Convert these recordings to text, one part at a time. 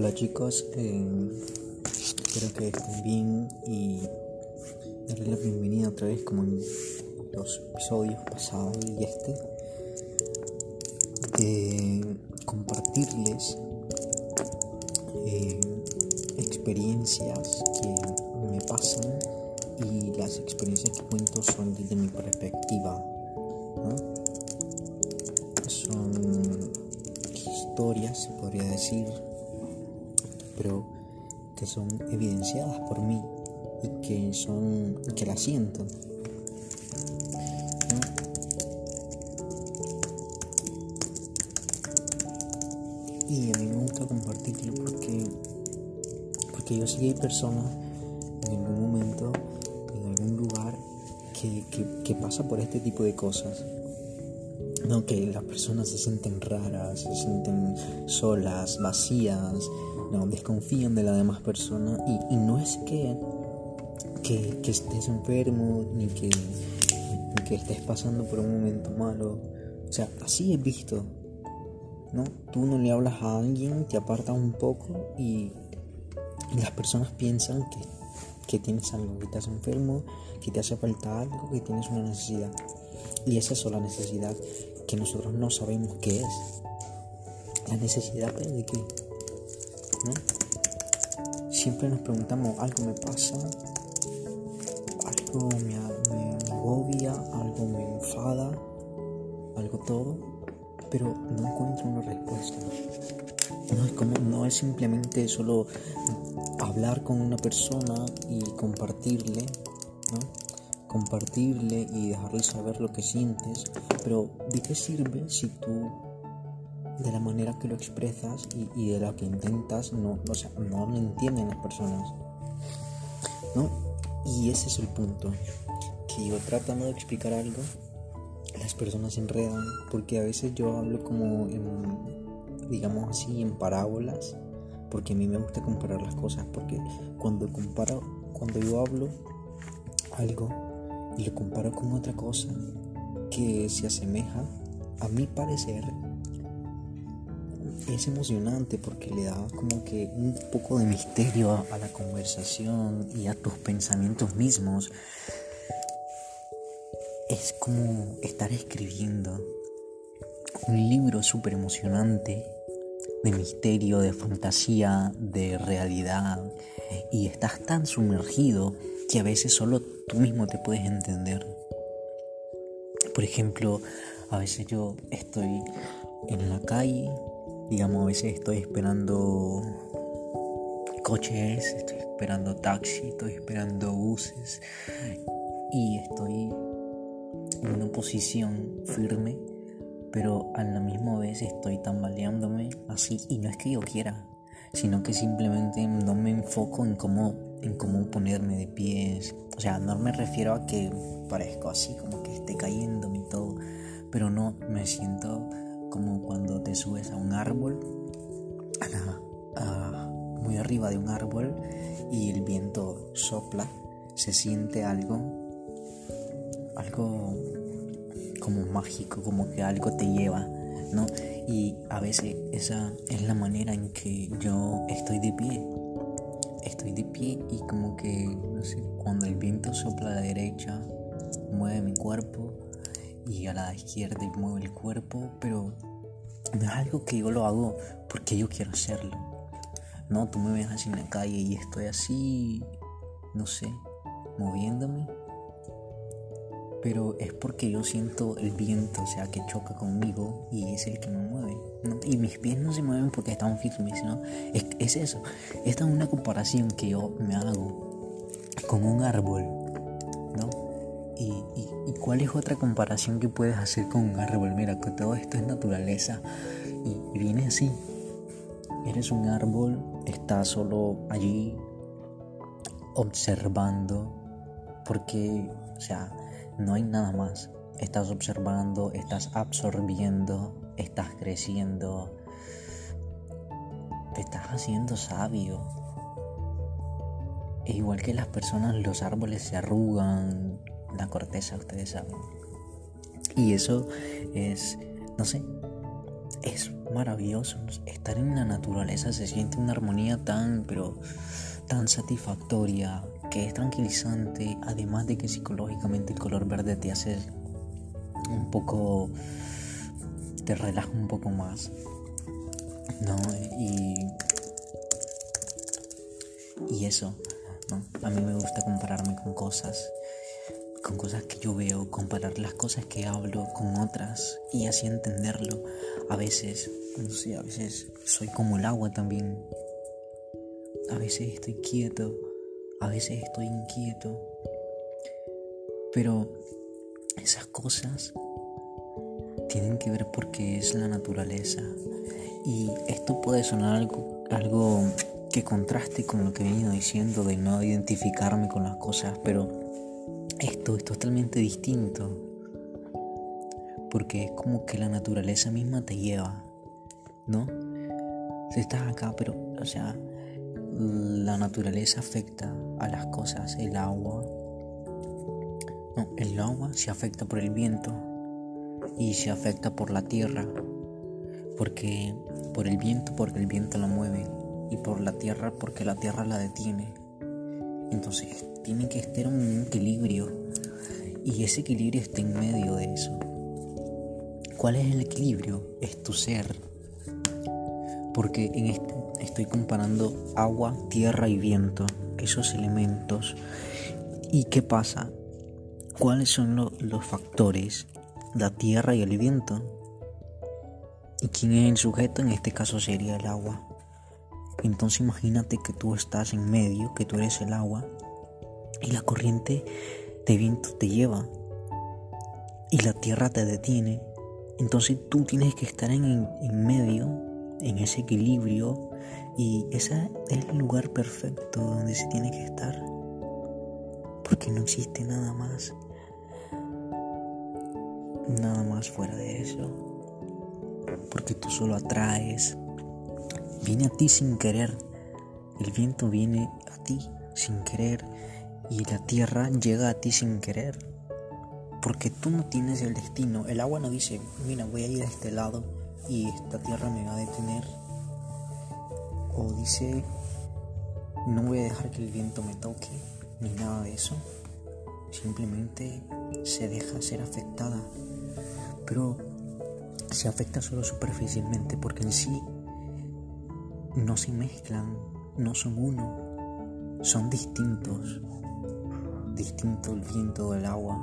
Hola chicos, espero que estén bien y darles la bienvenida otra vez como en los episodios pasados y este de compartirles eh, experiencias que me pasan y las experiencias que cuento son desde mi perspectiva. Son historias, se podría decir, pero que son evidenciadas por mí y que son que las siento. Y a mí me gusta compartirlo porque porque yo sé que hay personas en algún momento, en algún lugar que, que, que pasa por este tipo de cosas. No, que las personas se sienten raras, se sienten solas, vacías, no, desconfían de la demás persona y, no es que, que, que, estés enfermo ni que, ni que estés pasando por un momento malo. O sea, así he visto, ¿no? Tú no le hablas a alguien, te apartas un poco y, las personas piensan que, que tienes algo, que estás enfermo, que te hace falta algo, que tienes una necesidad. Y esa es la necesidad que nosotros no sabemos qué es. La necesidad de qué. Siempre nos preguntamos, algo me pasa, algo me, me, me agobia, algo me enfada, algo todo, pero no encuentro una respuesta. No es, como, no es simplemente solo hablar con una persona y compartirle, ¿no? compartirle y dejarle saber lo que sientes, pero ¿de qué sirve si tú de la manera que lo expresas y, y de la que intentas no, o sea, no lo entienden las personas? ¿No? Y ese es el punto, que yo tratando de explicar algo, las personas se enredan, porque a veces yo hablo como en, digamos así, en parábolas, porque a mí me gusta comparar las cosas, porque cuando comparo, cuando yo hablo algo, y lo comparo con otra cosa que se asemeja, a mi parecer, es emocionante porque le da como que un poco de misterio a, la conversación y a tus pensamientos mismos. Es como estar escribiendo un libro súper emocionante de misterio, de fantasía, de realidad y estás tan sumergido que a veces solo tú mismo te puedes entender. Por ejemplo, a veces yo estoy en la calle, digamos, a veces estoy esperando coches, estoy esperando taxi, estoy esperando buses y estoy en una posición firme, pero a la misma vez estoy tambaleándome así y no es que yo quiera, sino que simplemente no me enfoco en cómo, en cómo ponerme de pies. O sea, no me refiero a que parezco así, como que esté cayendo y todo, pero no, me siento como cuando te subes a un árbol, a muy arriba de un árbol y el viento sopla, se siente algo, algo como mágico, como que algo te lleva, ¿no? Y a veces esa es la manera en que yo estoy de pie. Estoy de pie y como que, no sé, cuando el viento sopla a la derecha, mueve mi cuerpo y a la izquierda mueve el cuerpo, pero no es algo que yo lo hago porque yo quiero hacerlo. No, tú me ves así en la calle y estoy así, no sé, moviéndome pero es porque yo siento el viento, o sea, que choca conmigo y es el que me mueve. ¿no? Y mis pies no se mueven porque están firmes, ¿no? Es, es eso. Esta es una comparación que yo me hago con un árbol. Y, y, cuál es otra comparación que puedes hacer con un árbol? Mira, que todo esto es naturaleza y, viene así. Eres un árbol, estás solo allí observando porque, o sea, no hay nada más. Estás observando, estás absorbiendo, estás creciendo, te estás haciendo sabio. Es igual que las personas, los árboles se arrugan, la corteza, ustedes saben. Y eso es, no sé, es maravilloso. Estar en la naturaleza se siente una armonía tan, pero tan satisfactoria, que es tranquilizante, además de que psicológicamente el color verde te hace un poco, te relaja un poco más. ¿no? Y, y eso. A mí me gusta compararme con cosas, con cosas que yo veo, comparar las cosas que hablo con otras y así entenderlo. A veces, no sé, a veces soy como el agua también. A veces estoy quieto, a veces estoy inquieto. Pero esas cosas tienen que ver porque es la naturaleza, y esto puede sonar algo, algo que contraste con lo que he venido diciendo de no identificarme con las cosas, pero esto es totalmente distinto. Porque es como que la naturaleza misma te lleva, ¿no? Si estás acá, pero, o sea, la naturaleza afecta a las cosas, el agua. No, el agua se afecta por el viento y se afecta por la tierra porque por el viento, porque el viento la mueve, y por la tierra, porque la tierra la detiene. Entonces tiene que estar un equilibrio, y ese equilibrio está en medio de eso. ¿Cuál es el equilibrio? Es tu ser. Porque en este estoy comparando agua, tierra y viento, esos elementos. ¿Y qué pasa? ¿Cuáles son los factores? La tierra y el viento ¿Y quién es el sujeto? En este caso sería el agua. Entonces imagínate que tú estás en medio, que tú eres el agua, y la corriente de viento te lleva, y la tierra te detiene. Entonces tú tienes que estar en, en medio, en ese equilibrio, y ese es el lugar perfecto donde se tiene que estar. Porque no existe nada más. Nada más fuera de eso porque tú solo atraes. Viene a ti sin querer. El viento viene a ti sin querer y la tierra llega a ti sin querer. Porque tú no tienes el destino. El agua no dice, mira, voy a ir a este lado y esta tierra me va a detener. O dice, no voy a dejar que el viento me toque, ni nada de eso. Simplemente se deja ser afectada. Pero se afecta solo superficialmente porque en sí no se mezclan, no son uno, son distintos. Distinto el viento del agua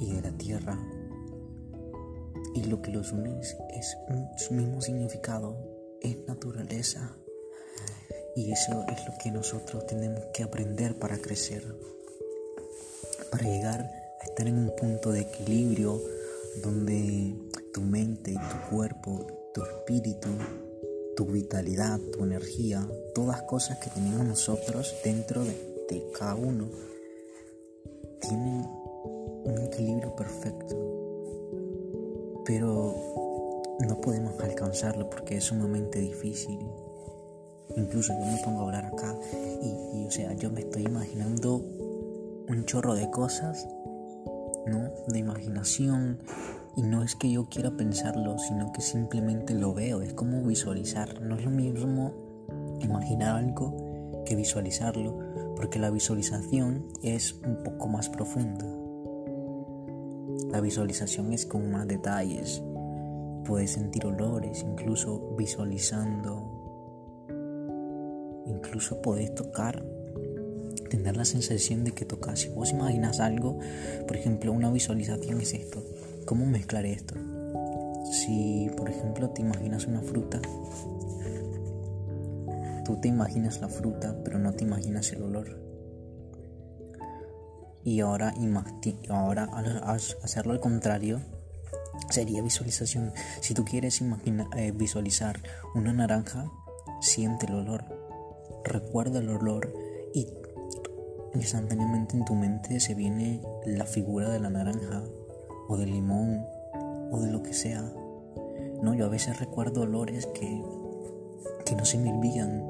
y de la tierra. Y lo que los une es su mismo significado, es naturaleza. Y eso es lo que nosotros tenemos que aprender para crecer, para llegar a estar en un punto de equilibrio donde tu mente, tu cuerpo, tu espíritu, tu vitalidad, tu energía, todas cosas que tenemos nosotros dentro de, cada uno, tienen un equilibrio perfecto. Pero no podemos alcanzarlo porque es sumamente difícil. Incluso yo me pongo a hablar acá y, y o sea, yo me estoy imaginando un chorro de cosas ¿no? De imaginación. Y no es que yo quiera pensarlo, sino que simplemente lo veo. Es como visualizar. No es lo mismo imaginar algo que visualizarlo, porque la visualización es un poco más profunda. La visualización es con más detalles. Puedes sentir olores, incluso visualizando. Incluso puedes tocar tener la sensación de que tocas. Si vos imaginas algo, por ejemplo, una visualización es esto. ¿Cómo mezclar esto? Si, por ejemplo, te imaginas una fruta, tú te imaginas la fruta, pero no te imaginas el olor. Y ahora, ahora al hacerlo al contrario, sería visualización. Si tú quieres eh, visualizar una naranja, siente el olor, recuerda el olor y instantáneamente en tu mente se viene la figura de la naranja o del limón o de lo que sea. No, yo a veces recuerdo olores que, que no se me olvidan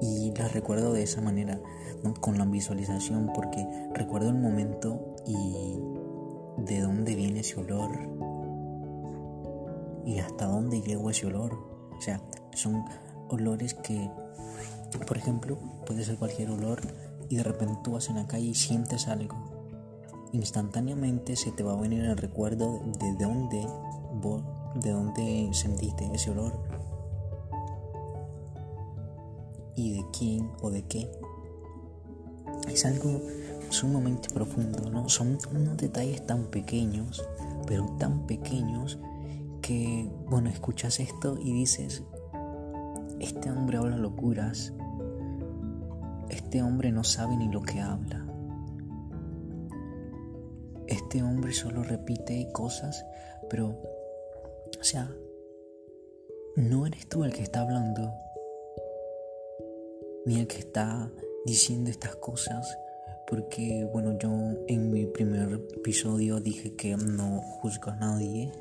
y las recuerdo de esa manera, con la visualización, porque recuerdo el momento y de dónde viene ese olor. y hasta dónde llegó ese olor. O sea, son olores que, por ejemplo, puede ser cualquier olor y de repente tú vas en la calle y sientes algo. Instantáneamente se te va a venir el recuerdo de dónde de dónde sentiste ese olor y de quién o de qué. Es algo sumamente profundo, ¿no? Son unos detalles tan pequeños, pero tan pequeños que, bueno, escuchas esto y dices, este hombre habla locuras, este hombre no sabe ni lo que habla. Este hombre solo repite cosas, pero, o sea, no eres tú el que está hablando, el que está diciendo estas cosas, porque, bueno, yo en mi primer episodio dije que no juzgo a nadie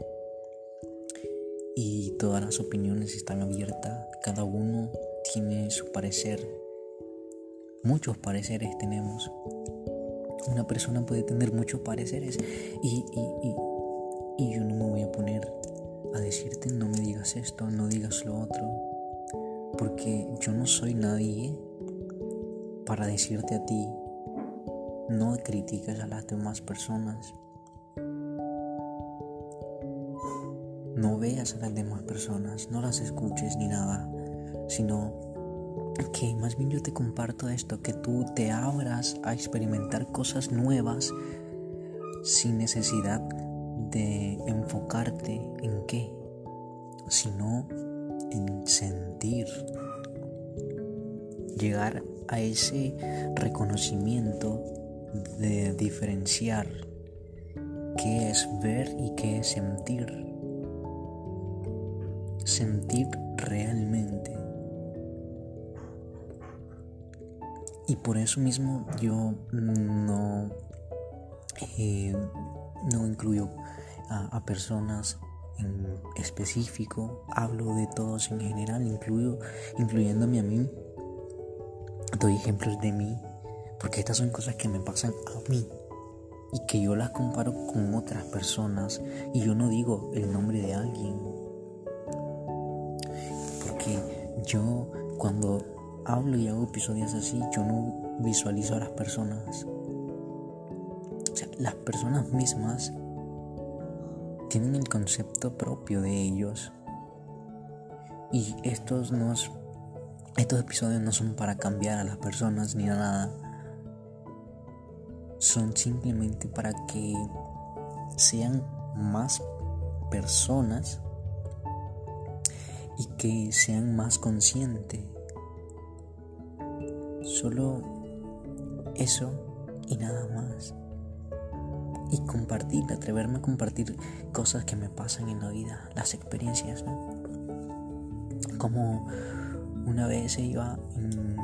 y todas las opiniones están abiertas, cada uno tiene su parecer, muchos pareceres tenemos. Una persona puede tener muchos pareceres y, y yo no me voy a poner a decirte no me digas esto, no digas lo otro, porque yo no soy nadie para decirte a ti no critiques a las demás personas. No veas a las demás personas, no las escuches ni nada, sino que más bien yo te comparto esto, que tú te abras a experimentar cosas nuevas sin necesidad de enfocarte en qué, sino en sentir, llegar a ese reconocimiento de diferenciar qué es ver y qué es sentir. Sentir realmente. Y por eso mismo yo no, eh, no incluyo a, personas en específico, hablo de todos en general, incluyo, incluyéndome a mí. Doy ejemplos de mí porque estas son cosas que me pasan a mí y que yo las comparo con otras personas y yo no digo el nombre de alguien. Porque yo cuando hablo y hago episodios así, yo no visualizo a las personas. O sea, las personas mismas tienen el concepto propio de ellos. Y estos, no, estos episodios no son para cambiar a las personas ni a nada son simplemente para que sean más personas y que sean más conscientes. Solo eso y nada más. Y compartir, atreverme a compartir cosas que me pasan en la vida, las experiencias, Como una vez iba en,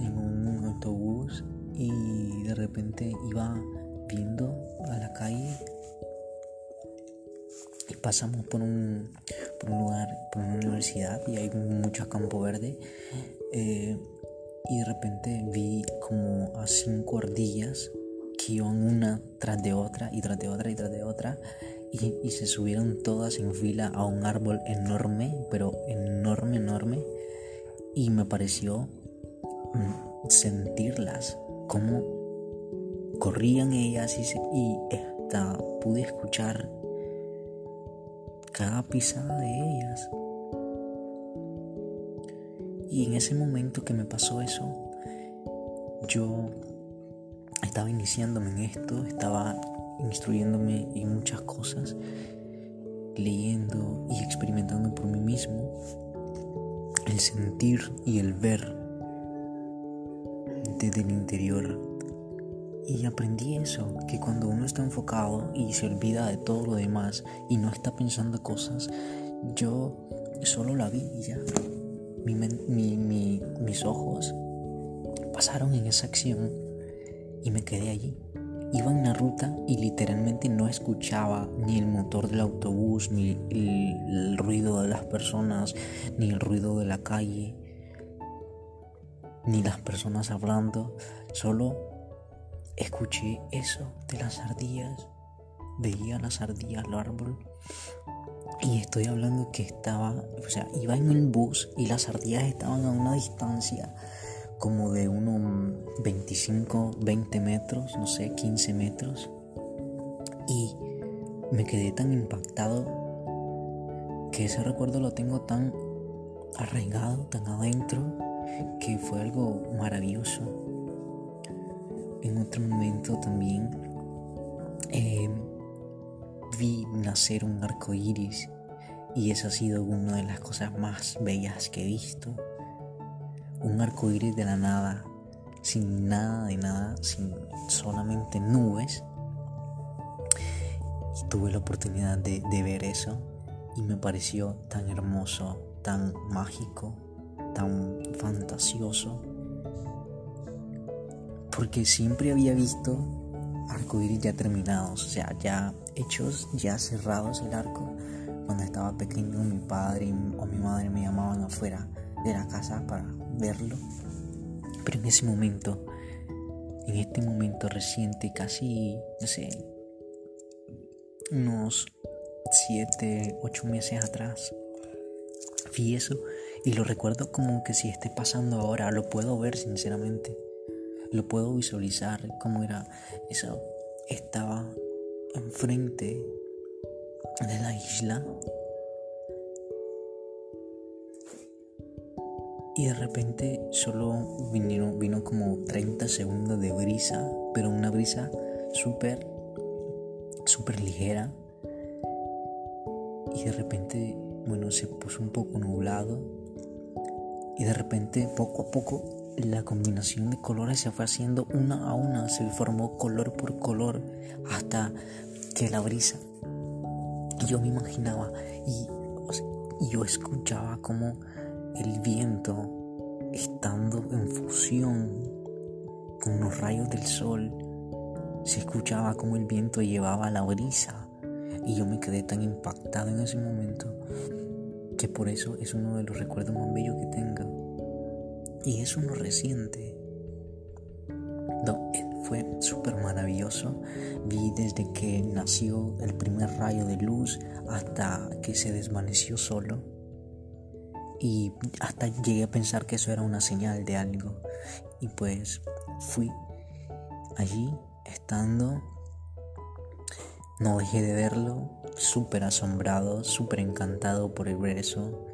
en un autobús y de repente iba viendo a la calle y pasamos por un, por un lugar, por una universidad y hay mucho campo verde eh, y de repente vi como a cinco ardillas que iban una tras de otra y tras de otra y tras de otra y, y se subieron todas en fila a un árbol enorme, pero enorme, enorme y me pareció mm, sentirlas cómo corrían ellas y, hasta pude escuchar cada pisada de ellas. Y en ese momento que me pasó eso, yo estaba iniciándome en esto, estaba instruyéndome en muchas cosas, leyendo y experimentando por mí mismo el sentir y el ver desde el interior. Y aprendí eso, que cuando uno está enfocado y se olvida de todo lo demás y no está pensando cosas, yo solo la vi y ya. mis ojos pasaron en esa acción y me quedé allí. Iba en la ruta y literalmente no escuchaba ni el motor del autobús, ni el ruido de las personas, ni el ruido de la calle ni las personas hablando, solo escuché eso de las ardillas, veía las ardillas al árbol. Y estoy hablando que estaba, o sea, iba en el bus y las ardillas estaban a una distancia como de unos 25, 20 metros, no sé, 15 metros. Y me quedé tan impactado que ese recuerdo lo tengo tan arraigado, tan adentro, que fue algo maravilloso. En otro momento también eh, vi nacer un arco iris y esa ha sido una de las cosas más bellas que he visto. Un arco iris de la nada, sin nada de nada, sin solamente nubes. Y tuve la oportunidad de, de ver eso y me pareció tan hermoso, tan mágico, tan fantasioso. Porque siempre había visto arcoíris ya terminados, o sea, ya hechos, ya cerrados el arco. Cuando estaba pequeño mi padre o mi madre me llamaban afuera de la casa para verlo. Pero en ese momento, en este momento reciente, casi, no sé, unos 7, 8 meses atrás, vi eso y lo recuerdo como que si esté pasando ahora, lo puedo ver sinceramente lo puedo visualizar como era eso estaba enfrente de la isla y de repente solo vino, como 30 segundos de brisa pero una brisa súper súper ligera. Y de repente bueno se puso un poco nublado. Y de repente poco a poco la combinación de colores se fue haciendo una a una, se formó color por color hasta que la brisa. Yo me imaginaba y, yo escuchaba como el viento, estando en fusión con los rayos del sol, se escuchaba como el viento llevaba la brisa. Y yo me quedé tan impactado en ese momento que por eso es uno de los recuerdos más bellos que tengo. Y es uno reciente. No, eh, fue súper maravilloso. Vi desde que nació el primer rayo de luz hasta que se desvaneció solo. Y hasta llegué a pensar que eso era una señal de algo. Y pues fui allí estando. No dejé de verlo, súper asombrado, súper encantado por el ver eso.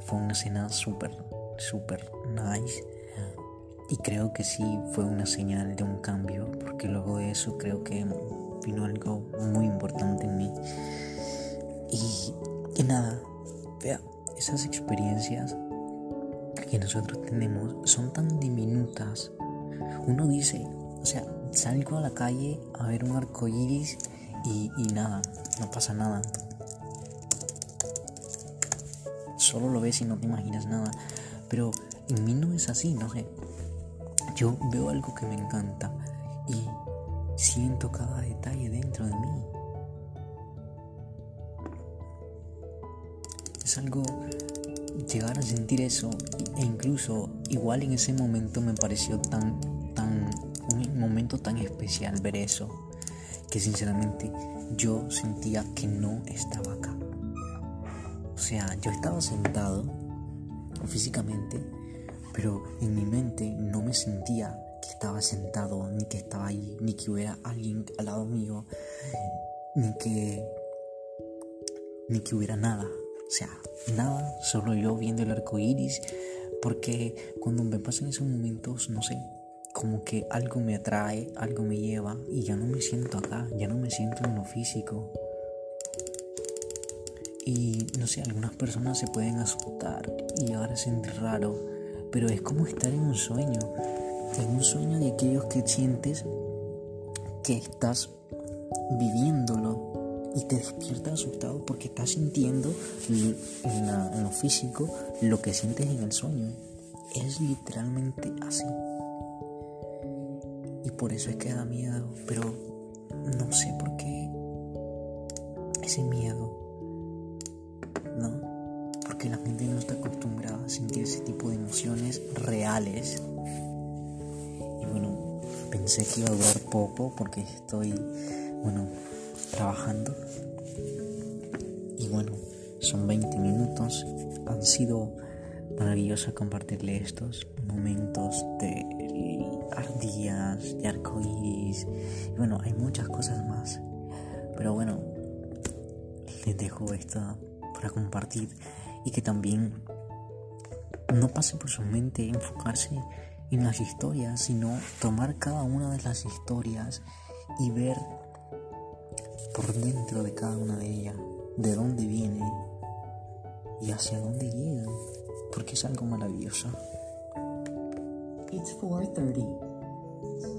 Fue una escena súper súper nice. Y creo que sí fue una señal de un cambio, porque luego de eso creo que vino algo muy importante en mí. Y, y nada, vea, esas experiencias que nosotros tenemos son tan diminutas. Uno dice, o sea, salgo a la calle a ver un arco iris y, y nada, no pasa nada. Solo lo ves y no te imaginas nada. Pero en mí no es así, no sé. Yo veo algo que me encanta y siento cada detalle dentro de mí. Es algo llegar a sentir eso e incluso igual en ese momento me pareció tan tan un momento tan especial ver eso que sinceramente yo sentía que no estaba acá. O sea, yo estaba sentado físicamente, pero en mi mente no me sentía que estaba sentado, ni que estaba ahí, ni que hubiera alguien al lado mío, ni que ni que hubiera nada. O sea, nada, solo yo viendo el arco iris, porque cuando me pasan esos momentos, no sé, como que algo me atrae, algo me lleva y ya no me siento acá, ya no me siento en lo físico. Y no sé, algunas personas se pueden asustar y ahora sentir raro, pero es como estar en un sueño, en un sueño de aquellos que sientes que estás viviéndolo y te despiertas asustado porque estás sintiendo en, lo físico lo que sientes en el sueño. Es literalmente así. Y por eso es que da miedo, pero no sé por qué ese miedo porque la mente no está acostumbrada a sentir ese tipo de emociones reales. Y bueno, pensé que iba a durar poco porque estoy, bueno, trabajando. Y bueno, son 20 minutos. Han sido maravilloso compartirle estos momentos de ardillas, de arcoíris. Y bueno, hay muchas cosas más. Pero bueno, les dejo esto para compartir y que también no pase por su mente enfocarse en las historias, sino tomar cada una de las historias y ver por dentro de cada una de ellas de dónde viene y hacia dónde llega, porque es algo maravilloso. It's 4:30.